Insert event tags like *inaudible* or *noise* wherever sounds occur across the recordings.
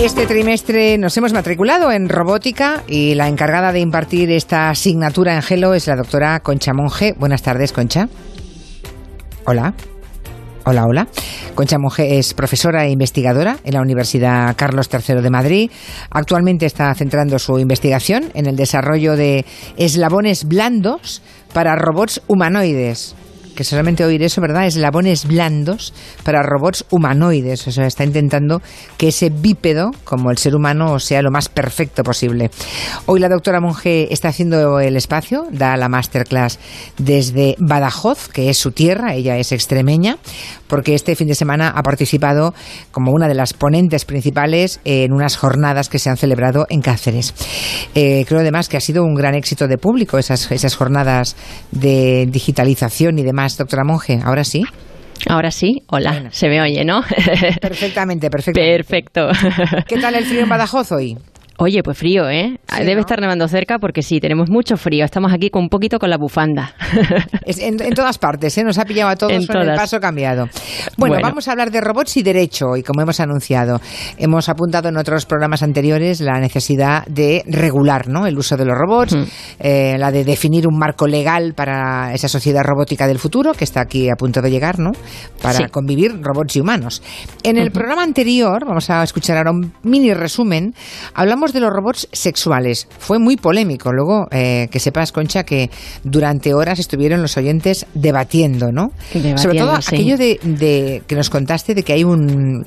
Este trimestre nos hemos matriculado en robótica y la encargada de impartir esta asignatura en Gelo es la doctora Concha Monge. Buenas tardes, Concha. Hola. Hola, hola. Concha Monge es profesora e investigadora en la Universidad Carlos III de Madrid. Actualmente está centrando su investigación en el desarrollo de eslabones blandos para robots humanoides que solamente oír eso, ¿verdad? Eslabones blandos para robots humanoides. O sea, está intentando que ese bípedo, como el ser humano, sea lo más perfecto posible. Hoy la doctora Monge está haciendo el espacio, da la masterclass desde Badajoz, que es su tierra, ella es extremeña, porque este fin de semana ha participado como una de las ponentes principales en unas jornadas que se han celebrado en Cáceres. Eh, creo además que ha sido un gran éxito de público esas, esas jornadas de digitalización y demás doctora Monge. Ahora sí. Ahora sí, hola, se me oye, ¿no? Perfectamente, perfectamente. *laughs* Perfecto. ¿Qué tal el frío en Badajoz hoy? Oye, pues frío, ¿eh? Debe estar nevando cerca porque sí, tenemos mucho frío. Estamos aquí con un poquito con la bufanda. *laughs* en, todas partes, ¿eh? Nos ha pillado a todos en el paso cambiado. Bueno, vamos a hablar de robots y derecho y como hemos anunciado, hemos apuntado en otros programas anteriores la necesidad de regular ¿no? el uso de los robots, eh, la de definir un marco legal para esa sociedad robótica del futuro que está aquí a punto de llegar, ¿no? Para convivir robots y humanos. En el programa anterior, vamos a escuchar ahora un mini resumen, hablamos de los robots sexuales. Fue muy polémico. Luego, eh, que sepas, Concha, que durante horas estuvieron los oyentes debatiendo, ¿no? Sobre todo aquello de, que nos contaste de que hay un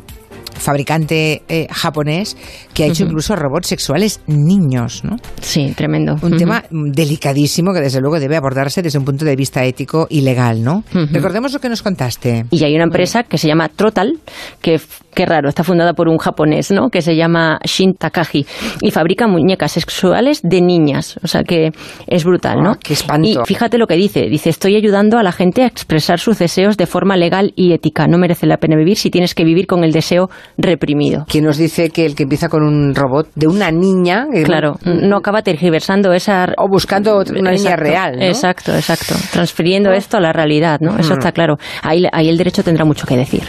fabricante eh, japonés que ha hecho incluso robots sexuales niños, ¿no? Sí, tremendo. Un tema delicadísimo que desde luego debe abordarse desde un punto de vista ético y legal, ¿no? Recordemos lo que nos contaste. Y hay una empresa que se llama Trotal, que qué raro, está fundada por un japonés, ¿no? Que se llama Shin Takagi y fabrica muñecas sexuales de niñas, o sea que es brutal, ¿no? Ah, qué espanto. Y fíjate lo que dice, dice, "Estoy ayudando a la gente a expresar sus deseos de forma legal y ética. No merece la pena vivir si tienes que vivir con el deseo reprimido. ¿Quién nos dice que el que empieza con un robot de una niña... Claro, no acaba tergiversando esa... O buscando una niña real, ¿no? Exacto, exacto. Transfiriendo esto a la realidad, ¿no? Eso está claro. Ahí, ahí el derecho tendrá mucho que decir.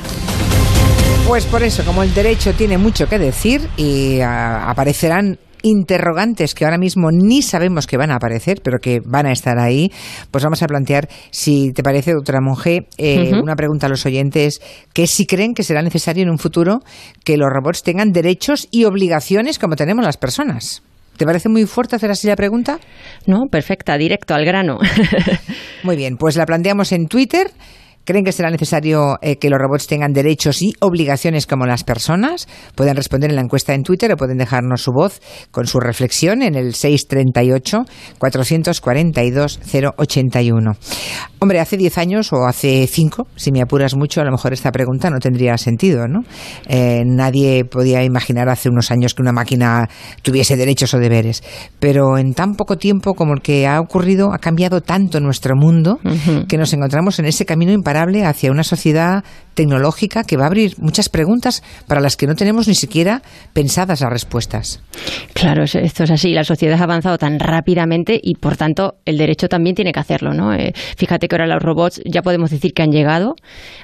Pues por eso, como el derecho tiene mucho que decir y ah, aparecerán interrogantes que ahora mismo ni sabemos que van a aparecer, pero que van a estar ahí, pues vamos a plantear, si te parece, doctora Monge, eh, una pregunta a los oyentes, que si creen que será necesario en un futuro que los robots tengan derechos y obligaciones como tenemos las personas. ¿Te parece muy fuerte hacer así la pregunta? No, perfecta, directo al grano. *laughs* muy bien, pues la planteamos en Twitter ¿Creen que será necesario eh, que los robots tengan derechos y obligaciones como las personas? Pueden responder en la encuesta en Twitter o pueden dejarnos su voz con su reflexión en el 638-442-081. Hombre, hace 10 años o hace 5, si me apuras mucho, a lo mejor esta pregunta no tendría sentido, ¿no? Eh, nadie podía imaginar hace unos años que una máquina tuviese derechos o deberes. Pero en tan poco tiempo como el que ha ocurrido, ha cambiado tanto nuestro mundo que nos encontramos en ese camino imparable hacia una sociedad tecnológica que va a abrir muchas preguntas para las que no tenemos ni siquiera pensadas las respuestas. Claro, esto es así. La sociedad ha avanzado tan rápidamente y, por tanto, el derecho también tiene que hacerlo. ¿no? Eh, fíjate que ahora los robots ya podemos decir que han llegado,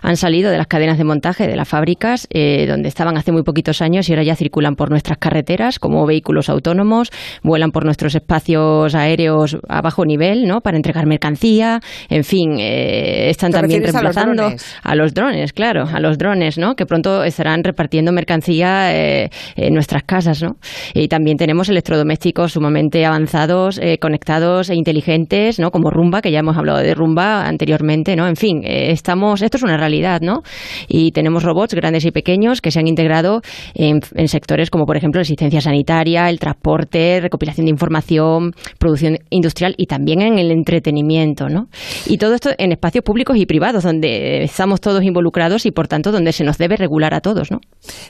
han salido de las cadenas de montaje de las fábricas, eh, donde estaban hace muy poquitos años y ahora ya circulan por nuestras carreteras como vehículos autónomos, vuelan por nuestros espacios aéreos a bajo nivel ¿no? para entregar mercancía, en fin, eh, están también reemplazando a los drones claro, a los drones, ¿no? Que pronto estarán repartiendo mercancía eh, en nuestras casas, ¿no? Y también tenemos electrodomésticos sumamente avanzados, eh, conectados e inteligentes, ¿no? Como Rumba, que ya hemos hablado de Rumba anteriormente, ¿no? En fin, eh, estamos, esto es una realidad, ¿no? Y tenemos robots grandes y pequeños que se han integrado en, en sectores como, por ejemplo, la asistencia sanitaria, el transporte, recopilación de información, producción industrial y también en el entretenimiento, ¿no? Y todo esto en espacios públicos y privados, donde estamos todos involucrados y por tanto donde se nos debe regular a todos, ¿no?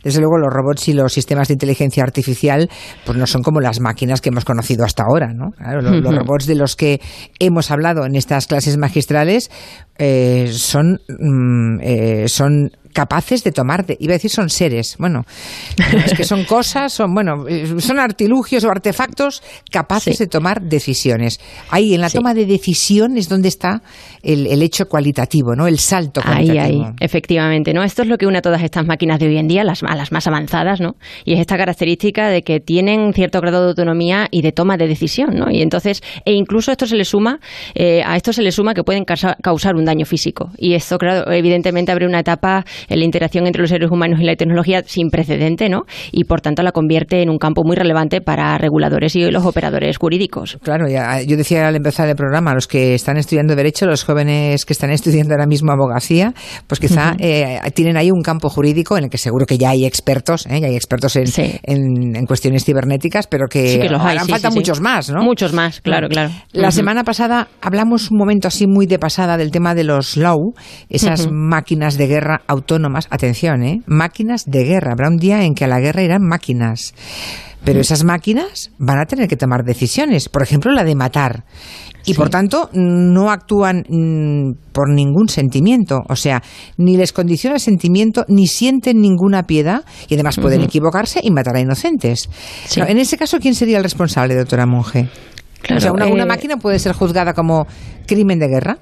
Desde luego los robots y los sistemas de inteligencia artificial pues no son como las máquinas que hemos conocido hasta ahora, ¿no? los, robots de los que hemos hablado en estas clases magistrales eh, son, mm, eh, son capaces de tomar, de, iba a decir son seres, bueno, es que son *laughs* cosas, son, bueno, son artilugios o artefactos capaces de tomar decisiones. Ahí en la toma de decisión es donde está el, hecho cualitativo, ¿no? El salto cualitativo. Ahí, ahí, efectivamente, ¿no? Esto es lo que une a todas estas máquinas de hoy en día, las, las más avanzadas, ¿no? Y es esta característica de que tienen cierto grado de autonomía y de toma de decisión, ¿no? Y entonces, e incluso esto se le suma, eh, a esto se le suma que pueden causar un daño físico. Y esto, claro, evidentemente abre una etapa en la interacción entre los seres humanos y la tecnología sin precedente, ¿no? Y por tanto la convierte en un campo muy relevante para reguladores y los operadores jurídicos. Claro, yo decía al empezar el programa, los que están estudiando Derecho, los jóvenes que están *laughs* estudiando ahora mismo abogacía, pues quizá eh, tienen ahí un campo jurídico en el que seguro que ya hay expertos, ¿eh? ya hay expertos en, en, cuestiones cibernéticas, pero que, que los harán falta muchos más, ¿no? Muchos más, claro, claro. La semana pasada hablamos un momento así muy de pasada del tema de los LOW, esas máquinas de guerra autónomas. Atención, ¿eh? Máquinas de guerra. Habrá un día en que a la guerra irán máquinas. Pero esas máquinas van a tener que tomar decisiones, por ejemplo la de matar. Y por tanto no actúan mm, por ningún sentimiento, o sea, ni les condiciona el sentimiento, ni sienten ninguna piedad, y además pueden equivocarse y matar a inocentes. en ese caso, ¿quién sería el responsable, doctora Monge? o sea, una, una eh, máquina puede ser juzgada como crimen de guerra.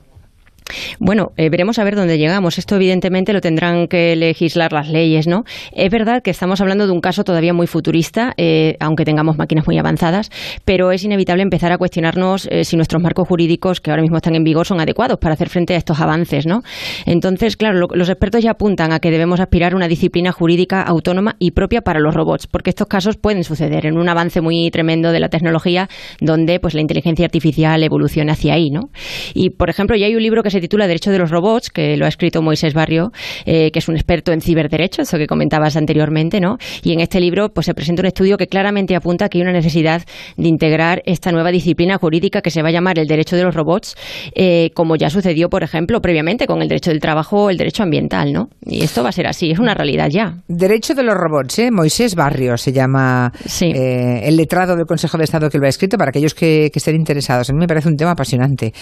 Bueno, eh, veremos a ver dónde llegamos. Esto evidentemente lo tendrán que legislar las leyes, ¿no? Es verdad que estamos hablando de un caso todavía muy futurista, eh, aunque tengamos máquinas muy avanzadas, pero es inevitable empezar a cuestionarnos eh, si nuestros marcos jurídicos que ahora mismo están en vigor son adecuados para hacer frente a estos avances, ¿no? Entonces, claro, los expertos ya apuntan a que debemos aspirar a una disciplina jurídica autónoma y propia para los robots, porque estos casos pueden suceder en un avance muy tremendo de la tecnología donde pues la inteligencia artificial evoluciona hacia ahí, ¿no? Y por ejemplo, ya hay un libro que se titula Derecho de los Robots, que lo ha escrito Moisés Barrio, eh, que es un experto en ciberderecho, eso que comentabas anteriormente, ¿no? Y en este libro pues se presenta un estudio que claramente apunta que hay una necesidad de integrar esta nueva disciplina jurídica que se va a llamar el derecho de los robots, eh, como ya sucedió, por ejemplo, previamente con el derecho del trabajo o el derecho ambiental, ¿no? Y esto va a ser así, es una realidad ya. Derecho de los robots, ¿eh? Moisés Barrio se llama eh, el letrado del Consejo de Estado que lo ha escrito para aquellos que, estén interesados. A mí me parece un tema apasionante.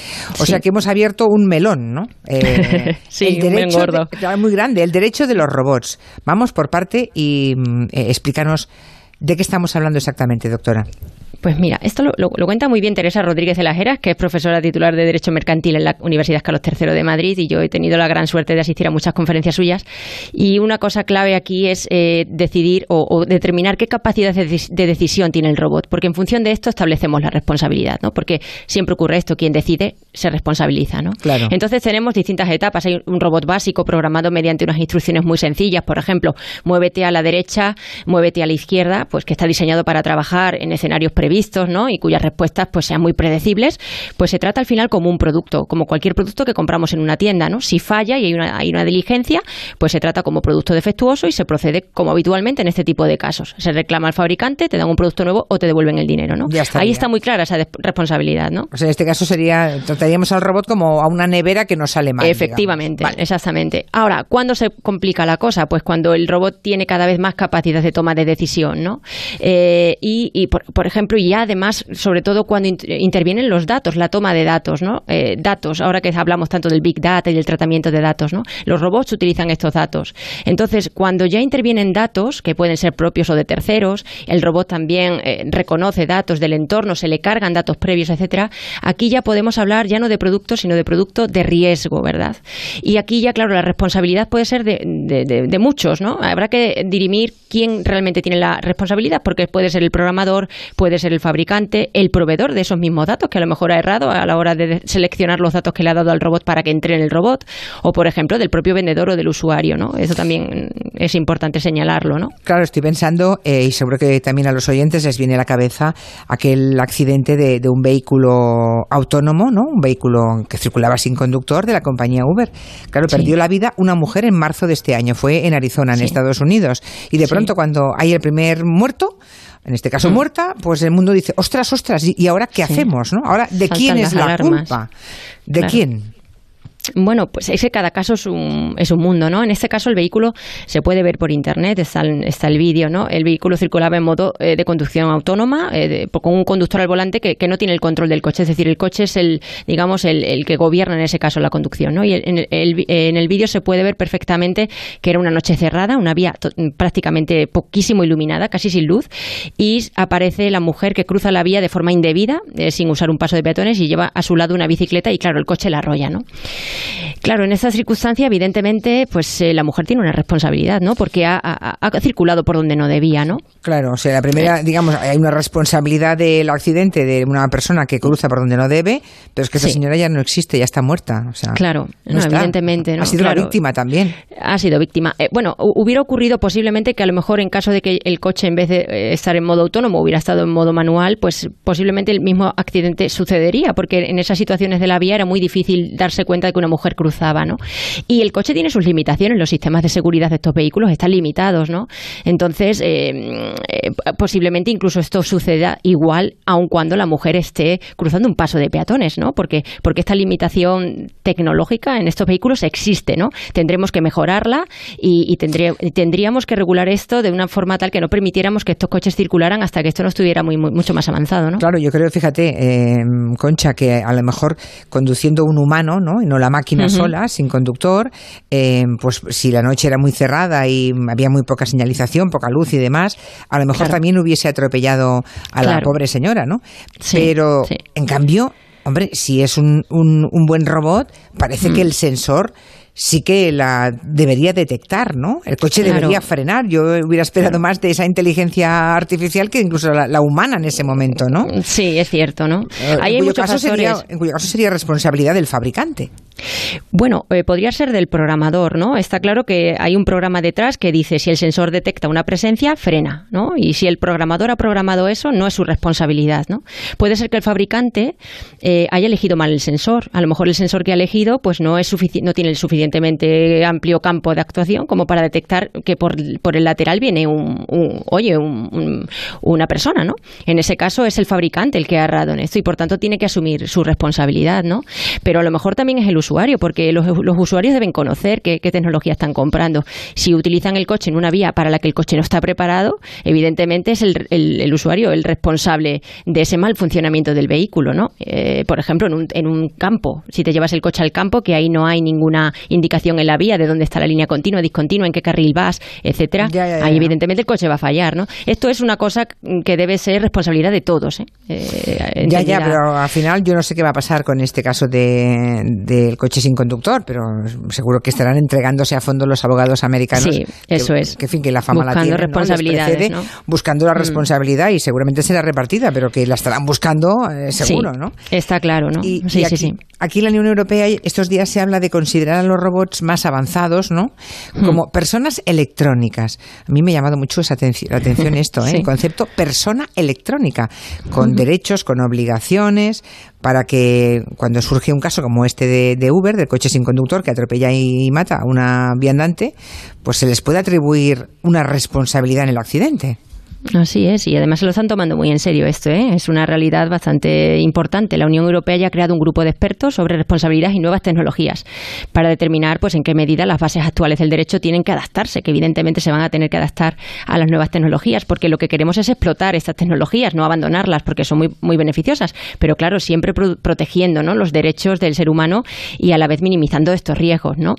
O sea que hemos abierto un melón ¿no? Eh, *laughs* sí, el derecho gordo. muy grande, el derecho de los robots. Vamos por parte y mm, eh, explícanos de qué estamos hablando exactamente, doctora. Pues mira, esto lo, cuenta muy bien Teresa Rodríguez de las Heras, que es profesora titular de Derecho Mercantil en la Universidad Carlos III de Madrid, y yo he tenido la gran suerte de asistir a muchas conferencias suyas. Y una cosa clave aquí es eh, decidir o, determinar qué capacidad de, decisión tiene el robot, porque en función de esto establecemos la responsabilidad, ¿no? Porque siempre ocurre esto, quien decide se responsabiliza, ¿no? Claro. Entonces tenemos distintas etapas. Hay un robot básico programado mediante unas instrucciones muy sencillas, por ejemplo, muévete a la derecha, muévete a la izquierda, pues que está diseñado para trabajar en escenarios previstos vistos ¿no? y cuyas respuestas pues sean muy predecibles, pues se trata al final como un producto, como cualquier producto que compramos en una tienda. ¿no? Si falla y hay una, hay una diligencia, pues se trata como producto defectuoso y se procede como habitualmente en este tipo de casos. Se reclama al fabricante, te dan un producto nuevo o te devuelven el dinero. ¿no? Ahí está muy clara esa responsabilidad. ¿no? en este caso sería, trataríamos al robot como a una nevera que no sale mal. Efectivamente, exactamente. Ahora, ¿cuándo se complica la cosa? Pues cuando el robot tiene cada vez más capacidad de toma de decisión. ¿no? Eh, y, y por, por ejemplo, y además, sobre todo cuando intervienen los datos, la toma de datos, ¿no? Eh, datos, ahora que hablamos tanto del Big Data y del tratamiento de datos, ¿no? Los robots utilizan estos datos. Entonces, cuando ya intervienen datos, que pueden ser propios o de terceros, el robot también eh, reconoce datos del entorno, se le cargan datos previos, etcétera, aquí ya podemos hablar ya no de producto, sino de producto de riesgo, ¿verdad? Y aquí ya, claro, la responsabilidad puede ser de, de muchos, ¿no? Habrá que dirimir quién realmente tiene la responsabilidad, porque puede ser el programador, puede ser el fabricante, el proveedor de esos mismos datos, que a lo mejor ha errado a la hora de seleccionar los datos que le ha dado al robot para que entre en el robot, o por ejemplo del propio vendedor o del usuario, ¿no? Eso también es importante señalarlo, ¿no? Claro, estoy pensando, eh, y seguro que también a los oyentes les viene a la cabeza aquel accidente de, un vehículo autónomo, ¿no? Un vehículo que circulaba sin conductor de la compañía Uber. Claro, perdió la vida una mujer en marzo de este año, fue en Arizona, en Estados Unidos, y de pronto cuando hay el primer muerto, en este caso mm. muerta, pues el mundo dice, ostras, ostras, ¿y ahora qué hacemos? ¿no? Ahora, ¿de quién es la culpa? ¿De quién? Bueno, pues es que cada caso es un, es un mundo, ¿no? En este caso el vehículo se puede ver por internet, está, está el vídeo, ¿no? El vehículo circulaba en modo eh, de conducción autónoma, eh, con un conductor al volante que, no tiene el control del coche, es decir, el coche es el, digamos, el, que gobierna en ese caso la conducción, ¿no? Y en el, en el vídeo se puede ver perfectamente que era una noche cerrada, una vía prácticamente poquísimo iluminada, casi sin luz, y aparece la mujer que cruza la vía de forma indebida, eh, sin usar un paso de peatones, y lleva a su lado una bicicleta y, claro, el coche la arrolla, ¿no? Claro, en esta circunstancia, evidentemente, pues eh, la mujer tiene una responsabilidad, ¿no? Porque ha, circulado por donde no debía, ¿no? Claro, o sea, la primera, digamos, hay una responsabilidad del accidente de una persona que cruza por donde no debe, pero es que esa señora ya no existe, ya está muerta. O sea, claro, evidentemente. Ha sido la víctima también. Ha sido víctima. Eh, bueno, hubiera ocurrido posiblemente que a lo mejor en caso de que el coche, en vez de eh, estar en modo autónomo, hubiera estado en modo manual, pues posiblemente el mismo accidente sucedería, porque en esas situaciones de la vía era muy difícil darse cuenta de que una mujer cruzaba, ¿no? Y el coche tiene sus limitaciones, los sistemas de seguridad de estos vehículos están limitados, ¿no? Entonces, eh, eh, posiblemente incluso esto suceda igual, aun cuando la mujer esté cruzando un paso de peatones, ¿no? Porque, porque esta limitación tecnológica en estos vehículos existe, ¿no? Tendremos que mejorarla y, tendríamos que regular esto de una forma tal que no permitiéramos que estos coches circularan hasta que esto no estuviera muy, mucho más avanzado, ¿no? Claro, yo creo, fíjate, eh, Concha, que a lo mejor conduciendo un humano, ¿no? Y no la máquina sola, sin conductor, eh, pues si la noche era muy cerrada y había muy poca señalización, poca luz y demás, a lo mejor también hubiese atropellado a la pobre señora, ¿no? Pero, en cambio, hombre, si es un, un, buen robot, parece que mm. el sensor sí que la debería detectar, ¿no? El coche debería frenar. Yo hubiera esperado más de esa inteligencia artificial que incluso la, humana en ese momento, ¿no? Sí, es cierto, ¿no? Eh, hay en, cuyo caso sería, en cuyo caso sería responsabilidad del fabricante. Bueno, eh, podría ser del programador, ¿no? Está claro que hay un programa detrás que dice si el sensor detecta una presencia, frena, ¿no? Y si el programador ha programado eso, no es su responsabilidad, ¿no? Puede ser que el fabricante eh, haya elegido mal el sensor. A lo mejor el sensor que ha elegido, pues no es no tiene el suficientemente amplio campo de actuación como para detectar que por, el lateral viene un, oye, una persona, ¿no? En ese caso es el fabricante el que ha errado en esto y por tanto tiene que asumir su responsabilidad, ¿no? Pero a lo mejor también es el usuario, porque los, usuarios deben conocer qué, tecnología están comprando. Si utilizan el coche en una vía para la que el coche no está preparado, evidentemente es el, usuario el responsable de ese mal funcionamiento del vehículo, ¿no? Eh, por ejemplo, en un, en un campo, si te llevas el coche al campo, que ahí no hay ninguna indicación en la vía de dónde está la línea continua, discontinua, en qué carril vas, etcétera, ahí evidentemente el coche va a fallar, ¿no? Esto es una cosa que debe ser responsabilidad de todos, ¿eh? eh ya, ya, pero al final yo no sé qué va a pasar con este caso de, de coche sin conductor, pero seguro que estarán entregándose a fondo los abogados americanos. Sí, eso es. Que, fin, que la fama buscando la responsabilidades, buscando la mm. responsabilidad y seguramente será repartida, pero que la estarán buscando eh, seguro, ¿no? Está claro, ¿no? sí, sí, sí. Aquí en la Unión Europea estos días se habla de considerar a los robots más avanzados, ¿no? Como personas electrónicas. A mí me ha llamado mucho esa atención, la atención esto, ¿eh? *laughs* el concepto persona electrónica, con derechos, con obligaciones, para que cuando surge un caso como este de, Uber, del coche sin conductor que atropella y mata a una viandante, pues se les pueda atribuir una responsabilidad en el accidente. Así es, y además se lo están tomando muy en serio esto, ¿eh? es una realidad bastante importante. La Unión Europea ya ha creado un grupo de expertos sobre responsabilidad y nuevas tecnologías para determinar pues en qué medida las bases actuales del derecho tienen que adaptarse, que evidentemente se van a tener que adaptar a las nuevas tecnologías, porque lo que queremos es explotar estas tecnologías, no abandonarlas, porque son muy, muy beneficiosas, pero claro, siempre protegiendo ¿no? los derechos del ser humano y a la vez minimizando estos riesgos. ¿no?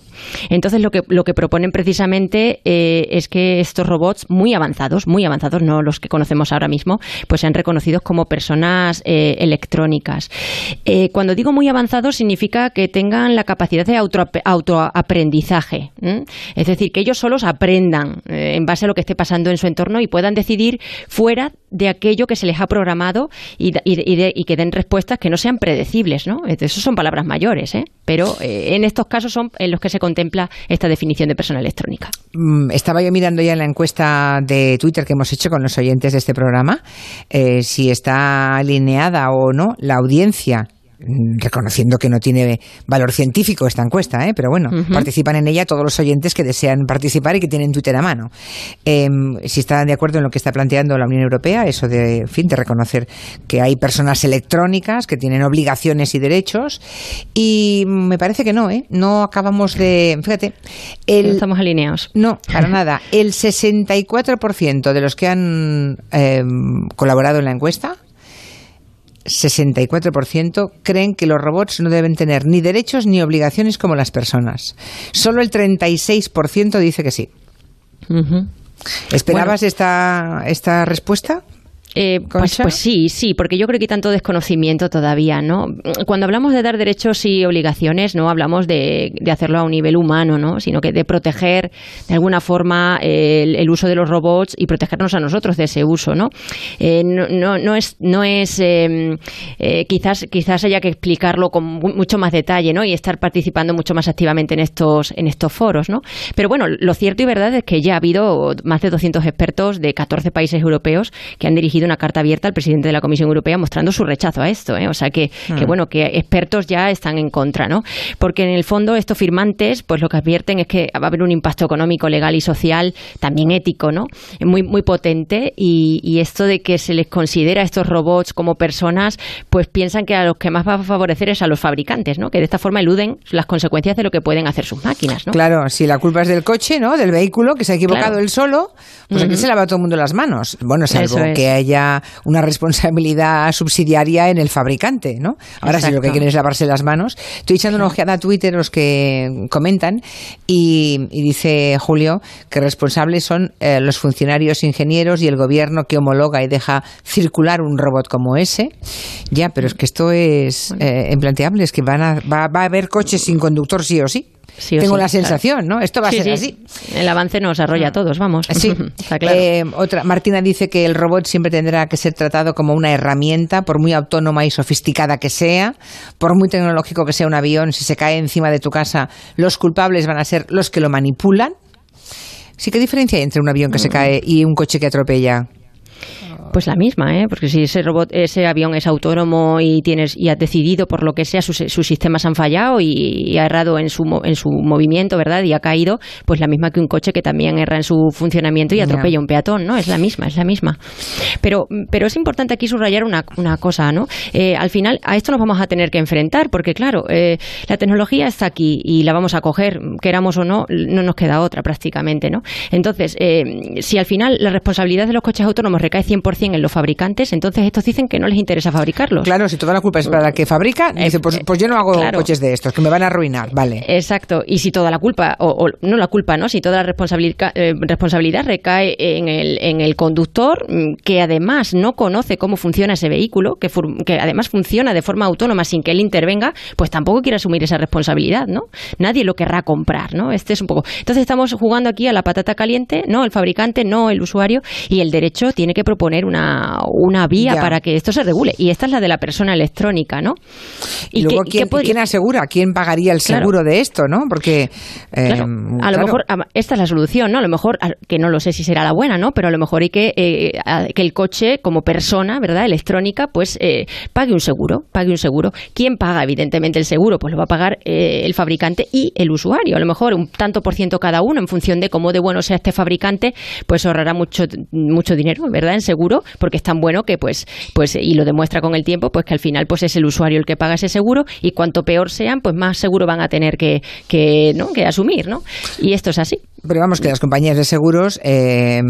Entonces lo que, lo que proponen precisamente eh, es que estos robots muy avanzados, muy avanzados, no los que conocemos ahora mismo, pues sean reconocidos como personas eh, electrónicas. Eh, cuando digo muy avanzados, significa que tengan la capacidad de autoaprendizaje. es decir, que ellos solos aprendan eh, en base a lo que esté pasando en su entorno y puedan decidir fuera de aquello que se les ha programado y, que den respuestas que no sean predecibles. ¿no? Eso son palabras mayores, pero en estos casos son en los que se contempla esta definición de persona electrónica. Mm, estaba yo mirando ya en la encuesta de Twitter que hemos hecho con los oyentes de este programa, eh, si está alineada o no la audiencia reconociendo que no tiene valor científico esta encuesta, ¿eh? pero bueno, participan en ella todos los oyentes que desean participar y que tienen Twitter a mano. Em, si están de acuerdo en lo que está planteando la Unión Europea, eso de, en fin, de reconocer que hay personas electrónicas que tienen obligaciones y derechos, y me parece que no, ¿eh? No acabamos de, fíjate, el, no estamos alineados. No, *laughs* para nada. El 64% de los que han em, colaborado en la encuesta 64% creen que los robots no deben tener ni derechos ni obligaciones como las personas. Solo el 36% dice que sí. ¿Esperabas esta, esta respuesta? Eh, pues, pues, sí, sí, porque yo creo que hay tanto desconocimiento todavía, ¿no? Cuando hablamos de dar derechos y obligaciones, no hablamos de, hacerlo a un nivel humano, ¿no? Sino que de proteger de alguna forma el, uso de los robots y protegernos a nosotros de ese uso, ¿no? Eh, no, no, es, no es em, eh, quizás, quizás haya que explicarlo con mucho más detalle, ¿no? Y estar participando mucho más activamente en estos, en estos foros, ¿no? Pero bueno, lo cierto y verdad es que ya ha habido más de 200 expertos de 14 países europeos que han dirigido una carta abierta al presidente de la Comisión Europea mostrando su rechazo a esto. ¿eh? O sea que, mm. bueno, que expertos ya están en contra, ¿no? Porque en el fondo estos firmantes, pues lo que advierten es que va a haber un impacto económico, legal y social, también ético, ¿no? Muy, muy potente y, esto de que se les considera a estos robots como personas, pues piensan que a los que más va a favorecer es a los fabricantes, ¿no? Que de esta forma eluden las consecuencias de lo que pueden hacer sus máquinas, ¿no? Claro, si la culpa es del coche, ¿no? Del vehículo que se ha equivocado él solo, pues aquí se lava todo el mundo las manos. Bueno, es algo que haya una, responsabilidad subsidiaria en el fabricante, ¿no? Ahora sí lo que quieren es lavarse las manos. Estoy echando una ojeada a Twitter los que comentan y, dice Julio que responsables son eh, los funcionarios ingenieros y el gobierno que homologa y deja circular un robot como ese. Ya, pero es que esto es eh, implanteable, es que van a, va, va a haber coches sin conductor sí o sí. Tengo la sensación, ¿no? Esto va a ser así. El avance nos arrolla a todos, vamos. Sí. *laughs* Eh, otra, Martina dice que el robot siempre tendrá que ser tratado como una herramienta, por muy autónoma y sofisticada que sea, por muy tecnológico que sea un avión, si se cae encima de tu casa, los culpables van a ser los que lo manipulan. Sí, ¿qué diferencia hay entre un avión que se mm. cae y un coche que atropella? Pues la misma, ¿eh? porque si ese robot, ese avión es autónomo y tienes y ha decidido por lo que sea sus, sistemas han fallado y, ha errado en su en su movimiento, ¿verdad? Y ha caído, pues la misma que un coche que también erra en su funcionamiento y atropella a un peatón, ¿no? Es la misma, es la misma. Pero pero es importante aquí subrayar una, una cosa, ¿no? Eh, al final a esto nos vamos a tener que enfrentar porque claro, eh, la tecnología está aquí y la vamos a coger, queramos o no, no nos queda otra prácticamente, ¿no? Entonces, eh, si al final la responsabilidad de los coches autónomos recae 100% en los fabricantes, entonces estos dicen que no les interesa fabricarlos. Claro, si toda la culpa es para la que fabrica, dice, pues, pues, yo no hago coches de estos, que me van a arruinar, vale. Exacto, y si toda la culpa, o, no la culpa, ¿no? Si toda la responsabilidad, eh, responsabilidad recae en el, en el conductor, mm, que además no conoce cómo funciona ese vehículo, que, que además funciona de forma autónoma sin que él intervenga, pues tampoco quiere asumir esa responsabilidad, ¿no? Nadie lo querrá comprar, ¿no? Este es un poco. Entonces estamos jugando aquí a la patata caliente, no el fabricante, no el usuario, y el derecho tiene que proponer una, una vía para que esto se regule. Y esta es la de la persona electrónica, ¿no? Y, luego, ¿quién, asegura? ¿Quién pagaría el seguro de esto, no? Porque... Eh, a lo mejor esta es la solución, ¿no? A lo mejor, que no lo sé si será la buena, ¿no? Pero a lo mejor hay que, eh, que el coche, como persona, ¿verdad? Electrónica, pues eh, pague un seguro, pague un seguro. ¿Quién paga, evidentemente, el seguro? Pues lo va a pagar el fabricante y el usuario. A lo mejor un tanto por ciento cada uno, en función de cómo de bueno sea este fabricante, pues ahorrará mucho, mucho dinero, ¿verdad? En seguro porque es tan bueno que pues pues y lo demuestra con el tiempo pues que al final pues es el usuario el que paga ese seguro y cuanto peor sean pues más seguro van a tener que que no que asumir no y esto es así. Pero vamos que las compañías de seguros eh,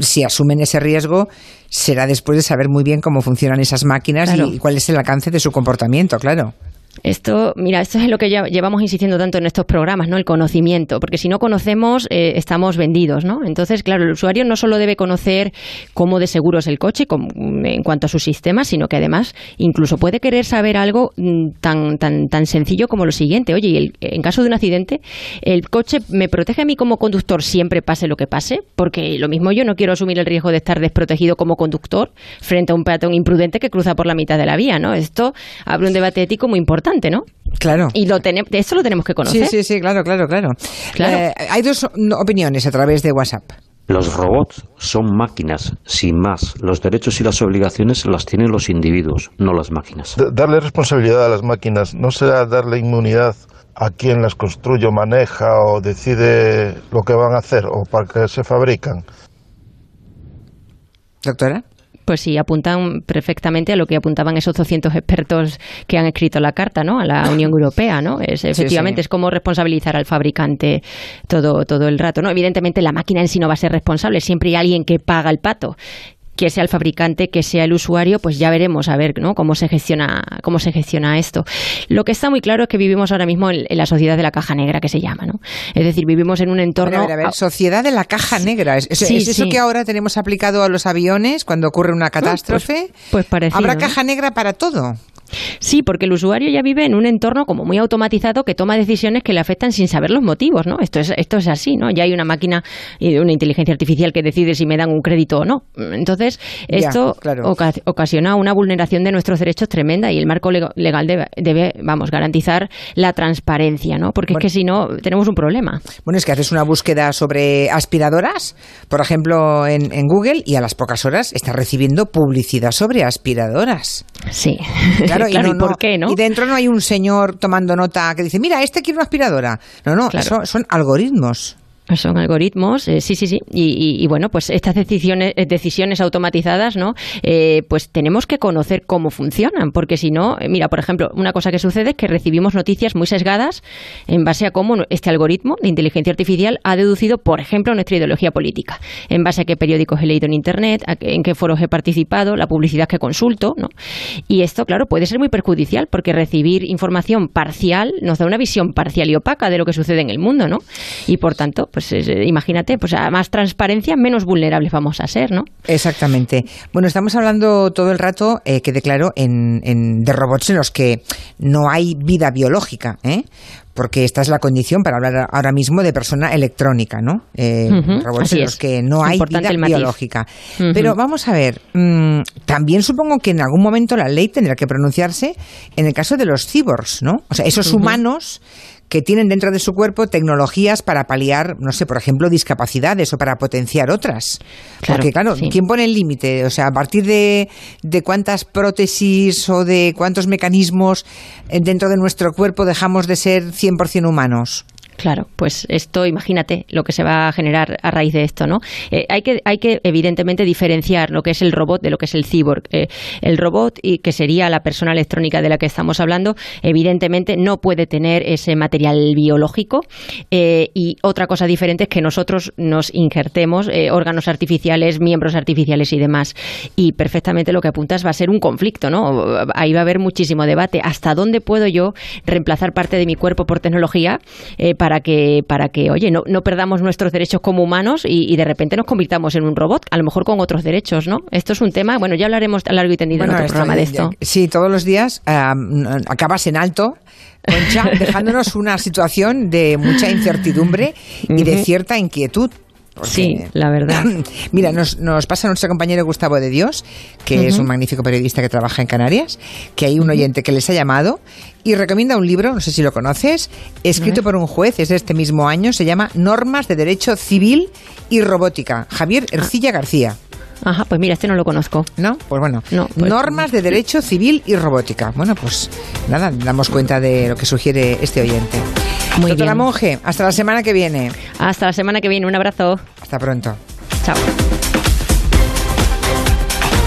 si asumen ese riesgo será después de saber muy bien cómo funcionan esas máquinas y cuál es el alcance de su comportamiento claro esto, mira, esto es lo que llevamos insistiendo tanto en estos programas, ¿no? El conocimiento, porque si no conocemos, eh, estamos vendidos, ¿no? Entonces, claro, el usuario no solo debe conocer cómo de seguro es el coche en cuanto a su sistema, sino que además incluso puede querer saber algo mm, tan, tan, tan sencillo como lo siguiente. Oye, en caso de un accidente, ¿el coche me protege a mí como conductor siempre pase lo que pase? Porque lo mismo yo no quiero asumir el riesgo de estar desprotegido como conductor frente a un peatón imprudente que cruza por la mitad de la vía, ¿no? Esto abre un debate ético muy importante ¿no? Claro. Y lo esto lo tenemos que conocer. Sí, sí, sí, claro, claro, claro. Eh, hay dos opiniones a través de WhatsApp. Los robots son máquinas, sin más. Los derechos y las obligaciones las tienen los individuos, no las máquinas. darle responsabilidad a las máquinas no será darle inmunidad a quien las construye o maneja o decide lo que van a hacer o para qué se fabrican. Doctora pues sí, apuntan perfectamente a lo que apuntaban esos 200 expertos que han escrito la carta, ¿no? A la *coughs* Unión Europea, ¿no? Es, efectivamente, es como responsabilizar al fabricante todo, todo el rato, ¿no? Evidentemente la máquina en sí no va a ser responsable, siempre hay alguien que paga el pato que sea el fabricante, que sea el usuario, pues ya veremos a ver ¿no? cómo se gestiona, cómo se gestiona esto. Lo que está muy claro es que vivimos ahora mismo en, la sociedad de la caja negra que se llama, ¿no? Es decir, vivimos en un entorno. A ver, a ver, sociedad de la caja negra. ¿Es, eso que ahora tenemos aplicado a los aviones cuando ocurre una pues, catástrofe? Pues, pues Habrá caja negra para todo. Sí, porque el usuario ya vive en un entorno como muy automatizado que toma decisiones que le afectan sin saber los motivos, ¿no? Esto es, esto es así, ¿no? Ya hay una máquina y una inteligencia artificial que decide si me dan un crédito o no. Entonces, esto ocasiona una vulneración de nuestros derechos tremenda y el marco legal debe, vamos, garantizar la transparencia, ¿no? Porque es que si no, tenemos un problema. Bueno, es que haces una búsqueda sobre aspiradoras, por ejemplo, en, en Google, y a las pocas horas estás recibiendo publicidad sobre aspiradoras. Sí. Claro, y, por qué, ¿no? Y dentro no hay un señor tomando nota que dice, mira, este quiere una aspiradora. No, no, eso son algoritmos. Son algoritmos, eh, sí, sí, sí. Y, bueno, pues estas decisiones, eh, decisiones automatizadas, ¿no? Eh, pues tenemos que conocer cómo funcionan, porque si no, mira, por ejemplo, una cosa que sucede es que recibimos noticias muy sesgadas en base a cómo este algoritmo de inteligencia artificial ha deducido, por ejemplo, nuestra ideología política, en base a qué periódicos he leído en Internet, en qué foros he participado, la publicidad que consulto, ¿no? Y esto, claro, puede ser muy perjudicial, porque recibir información parcial nos da una visión parcial y opaca de lo que sucede en el mundo, ¿no? Y por tanto, pues eh, imagínate, pues a más transparencia, menos vulnerables vamos a ser, ¿no? Exactamente. Bueno, estamos hablando todo el rato, eh, que declaro, en, de robots en los que no hay vida biológica, ¿eh? porque esta es la condición para hablar ahora mismo de persona electrónica, ¿no? Eh, robots en los que no hay vida biológica. Pero vamos a ver, mm, también supongo que en algún momento la ley tendrá que pronunciarse en el caso de los cyborgs, ¿no? O sea, esos humanos que tienen dentro de su cuerpo tecnologías para paliar, no sé, por ejemplo, discapacidades o para potenciar otras. Porque, claro, ¿quién pone el límite? O sea, a partir de, de cuántas prótesis o de cuántos mecanismos eh, dentro de nuestro cuerpo dejamos de ser 100% humanos. Claro, pues esto, imagínate lo que se va a generar a raíz de esto, ¿no? Eh, hay, que, hay que, evidentemente, diferenciar lo que es el robot de lo que es el cyborg. Eh, el robot, y que sería la persona electrónica de la que estamos hablando, evidentemente no puede tener ese material biológico. Eh, y otra cosa diferente es que nosotros nos injertemos órganos artificiales, miembros artificiales y demás. Y perfectamente lo que apuntas va a ser un conflicto, ¿no? Ahí va a haber muchísimo debate. ¿Hasta dónde puedo yo reemplazar parte de mi cuerpo por tecnología? para que, para que oye, no, no perdamos nuestros derechos como humanos y, de repente nos convirtamos en un robot, a lo mejor con otros derechos, ¿no? Esto es un tema, bueno, ya hablaremos a largo y tendido en otro programa de esto. Sí, todos los días acabas en alto, Concha, *laughs* dejándonos una situación de mucha incertidumbre y de cierta inquietud sí, la verdad. *coughs* Mira, nos, nos, pasa nuestro compañero Gustavo de Dios, que es un magnífico periodista que trabaja en Canarias, que hay un oyente que les ha llamado y recomienda un libro, no sé si lo conoces, escrito por un juez, es de este mismo año, se llama Normas de Derecho Civil y Robótica, Javier Ercilla García. Ajá, pues mira, este no lo conozco. ¿No? Pues bueno. Pues Normas de Derecho Civil y Robótica. Bueno, pues nada, damos cuenta de lo que sugiere este oyente. Muy Doctora bien. Monge, hasta la semana que viene. Hasta la semana que viene, un abrazo. Hasta pronto. Chao.